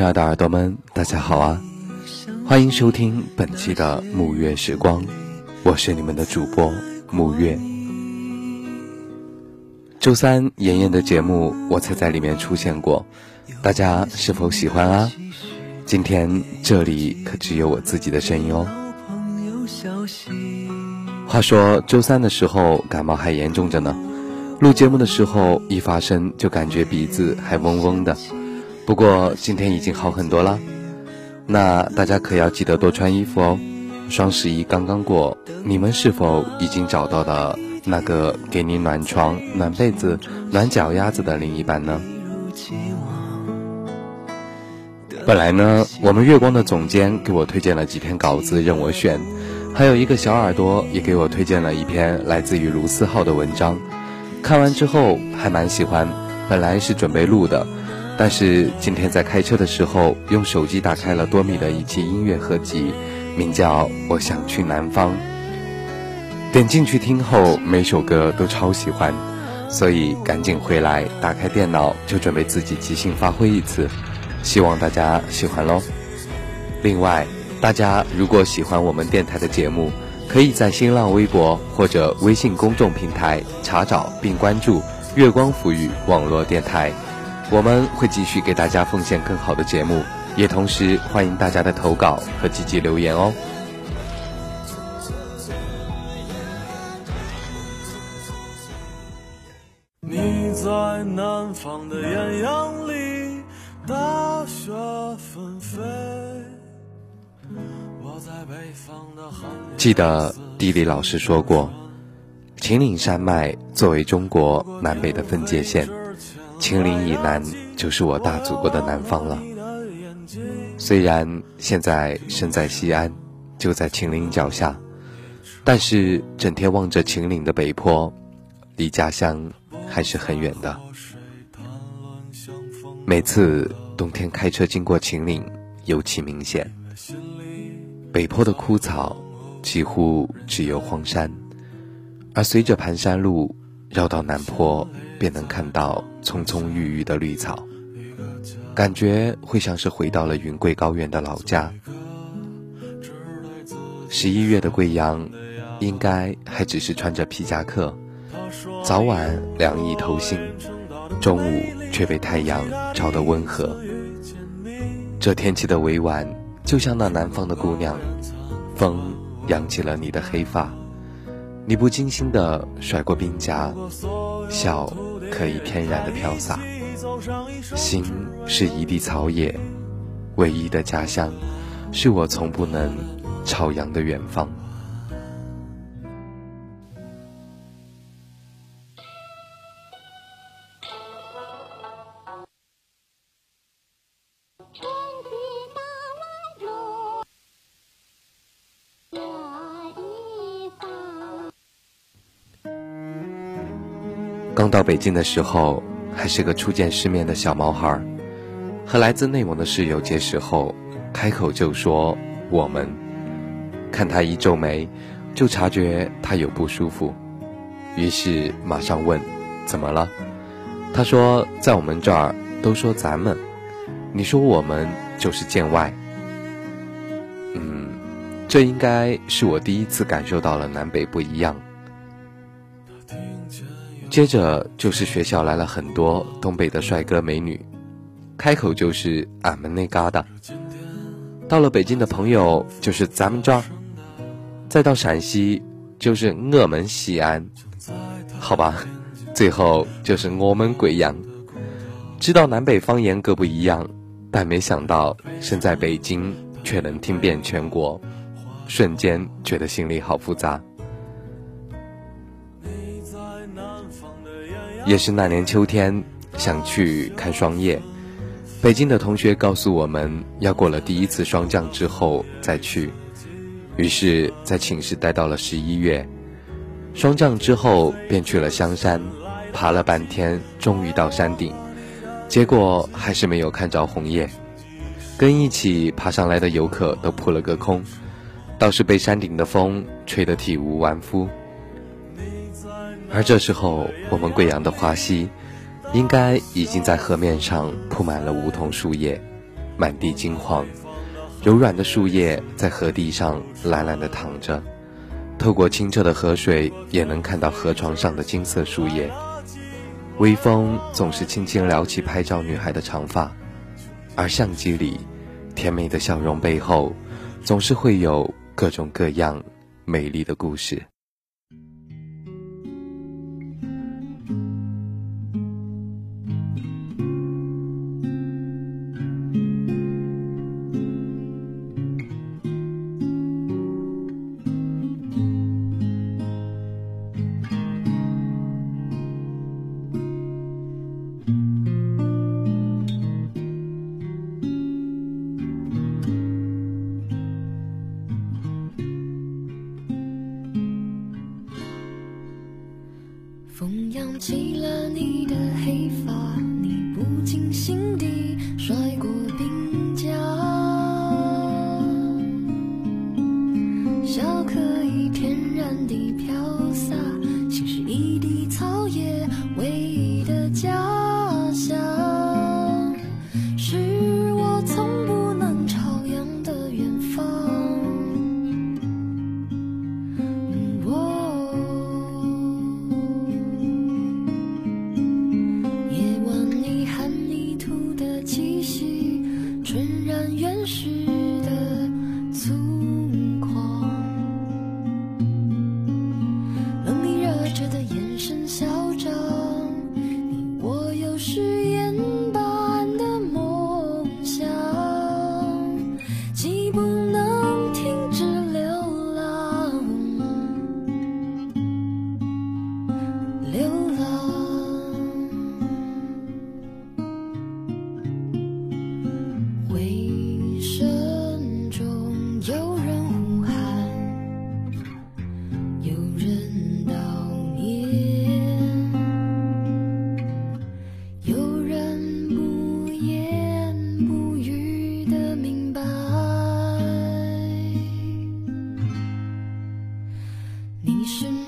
亲爱的耳朵们，大家好啊！欢迎收听本期的沐月时光，我是你们的主播沐月。周三妍妍的节目，我才在里面出现过，大家是否喜欢啊？今天这里可只有我自己的声音哦。话说周三的时候感冒还严重着呢，录节目的时候一发声就感觉鼻子还嗡嗡的。不过今天已经好很多了，那大家可要记得多穿衣服哦。双十一刚刚过，你们是否已经找到了那个给你暖床、暖被子、暖脚丫子的另一半呢？本来呢，我们月光的总监给我推荐了几篇稿子任我选，还有一个小耳朵也给我推荐了一篇来自于卢思浩的文章，看完之后还蛮喜欢，本来是准备录的。但是今天在开车的时候，用手机打开了多米的一期音乐合集，名叫《我想去南方》。点进去听后，每首歌都超喜欢，所以赶紧回来，打开电脑就准备自己即兴发挥一次，希望大家喜欢喽。另外，大家如果喜欢我们电台的节目，可以在新浪微博或者微信公众平台查找并关注“月光抚语网络电台”。我们会继续给大家奉献更好的节目，也同时欢迎大家的投稿和积极留言哦。你在南方的艳阳里，大雪纷飞。我在北方的寒记得地理老师说过，秦岭山脉作为中国南北的分界线。秦岭以南就是我大祖国的南方了。虽然现在身在西安，就在秦岭脚下，但是整天望着秦岭的北坡，离家乡还是很远的。每次冬天开车经过秦岭，尤其明显。北坡的枯草几乎只有荒山，而随着盘山路绕到南坡。便能看到葱葱郁郁的绿草，感觉会像是回到了云贵高原的老家。十一月的贵阳，应该还只是穿着皮夹克，早晚凉意透心，中午却被太阳照得温和。这天气的委婉，就像那南方的姑娘，风扬起了你的黑发，你不经心地甩过鬓颊，笑。可以天然的飘洒，心是一地草野，唯一的家乡，是我从不能朝阳的远方。刚到北京的时候，还是个初见世面的小毛孩，和来自内蒙的室友结识后，开口就说“我们”，看他一皱眉，就察觉他有不舒服，于是马上问：“怎么了？”他说：“在我们这儿都说咱们，你说我们就是见外。”嗯，这应该是我第一次感受到了南北不一样。接着就是学校来了很多东北的帅哥美女，开口就是俺们那嘎达。到了北京的朋友就是咱们这儿，再到陕西就是我们西安，好吧，最后就是我们贵阳。知道南北方言各不一样，但没想到身在北京却能听遍全国，瞬间觉得心里好复杂。也是那年秋天，想去看霜叶。北京的同学告诉我们要过了第一次霜降之后再去，于是，在寝室待到了十一月。霜降之后，便去了香山，爬了半天，终于到山顶，结果还是没有看着红叶。跟一起爬上来的游客都扑了个空，倒是被山顶的风吹得体无完肤。而这时候，我们贵阳的花溪，应该已经在河面上铺满了梧桐树叶，满地金黄，柔软的树叶在河堤上懒懒地躺着，透过清澈的河水，也能看到河床上的金色树叶。微风总是轻轻撩起拍照女孩的长发，而相机里甜美的笑容背后，总是会有各种各样美丽的故事。家。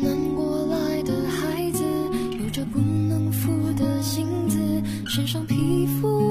南国来的孩子有着不能缚的性子身上皮肤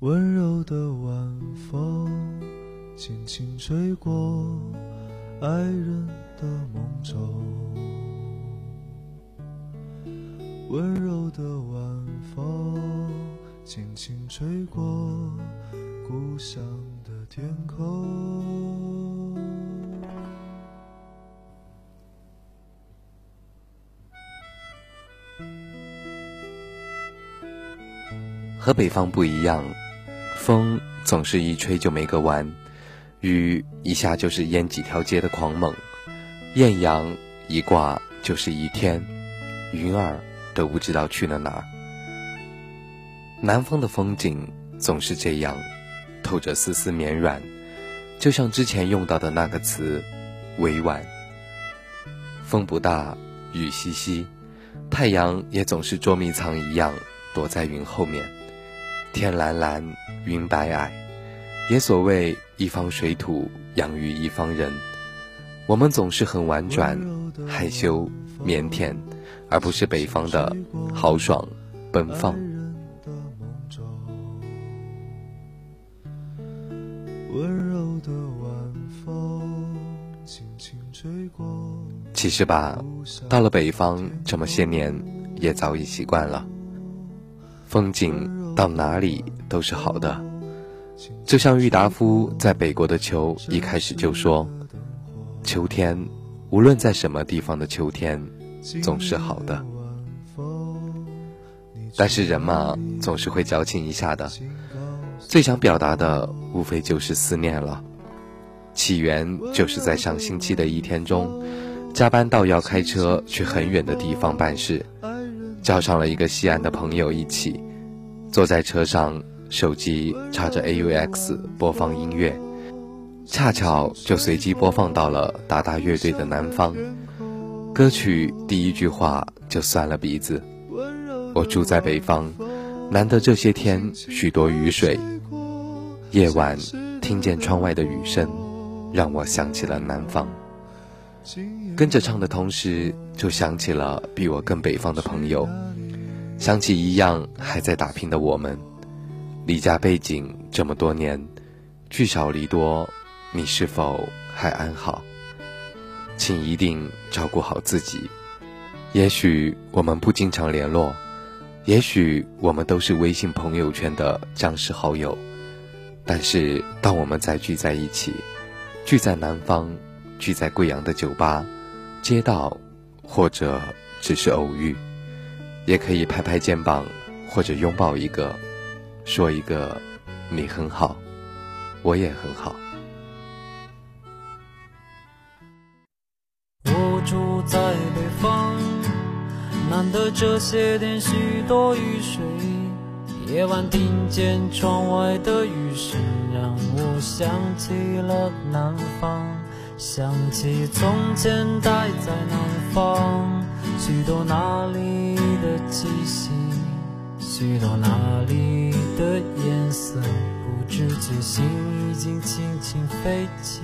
温柔的晚风，轻轻吹过爱人的梦中。温柔的晚风，轻轻吹过故乡的天空。和北方不一样。风总是一吹就没个完，雨一下就是淹几条街的狂猛，艳阳一挂就是一天，云儿都不知道去了哪儿。南方的风景总是这样，透着丝丝绵软，就像之前用到的那个词，委婉。风不大，雨淅淅，太阳也总是捉迷藏一样躲在云后面。天蓝蓝，云白矮，也所谓一方水土养育一方人。我们总是很婉转、害羞、腼腆，而不是北方的豪爽、奔放。其实吧，到了北方这么些年，也早已习惯了风景。到哪里都是好的，就像郁达夫在北国的秋一开始就说：“秋天，无论在什么地方的秋天，总是好的。”但是人嘛，总是会矫情一下的。最想表达的，无非就是思念了。起源就是在上星期的一天中，加班到要开车去很远的地方办事，叫上了一个西安的朋友一起。坐在车上，手机插着 AUX 播放音乐，恰巧就随机播放到了达达乐队的《南方》歌曲。第一句话就酸了鼻子。我住在北方，难得这些天许多雨水，夜晚听见窗外的雨声，让我想起了南方。跟着唱的同时，就想起了比我更北方的朋友。想起一样还在打拼的我们，离家背井这么多年，聚少离多，你是否还安好？请一定照顾好自己。也许我们不经常联络，也许我们都是微信朋友圈的僵尸好友，但是当我们再聚在一起，聚在南方，聚在贵阳的酒吧、街道，或者只是偶遇。也可以拍拍肩膀，或者拥抱一个，说一个“你很好，我也很好”。我住在北方，难得这些天许多雨水。夜晚听见窗外的雨声，让我想起了南方，想起从前待在南方。许多那里的气息，许多那里的颜色，不知觉心已经轻轻飞起。